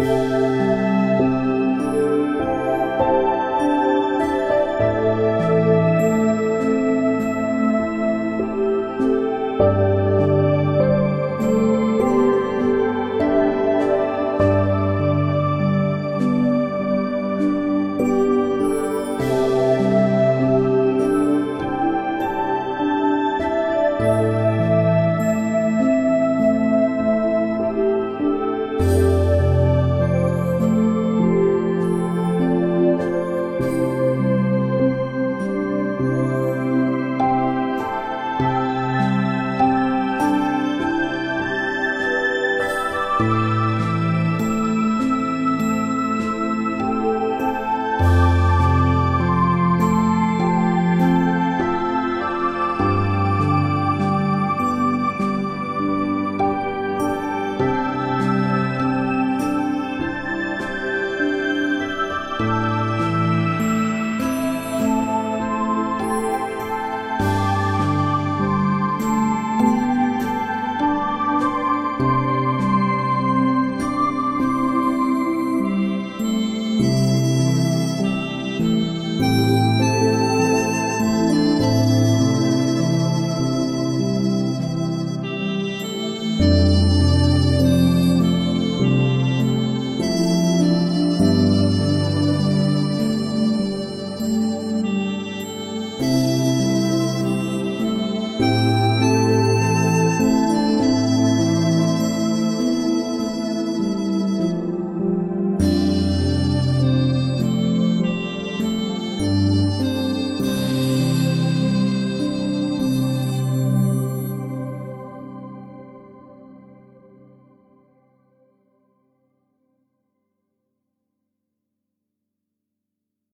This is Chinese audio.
嗯。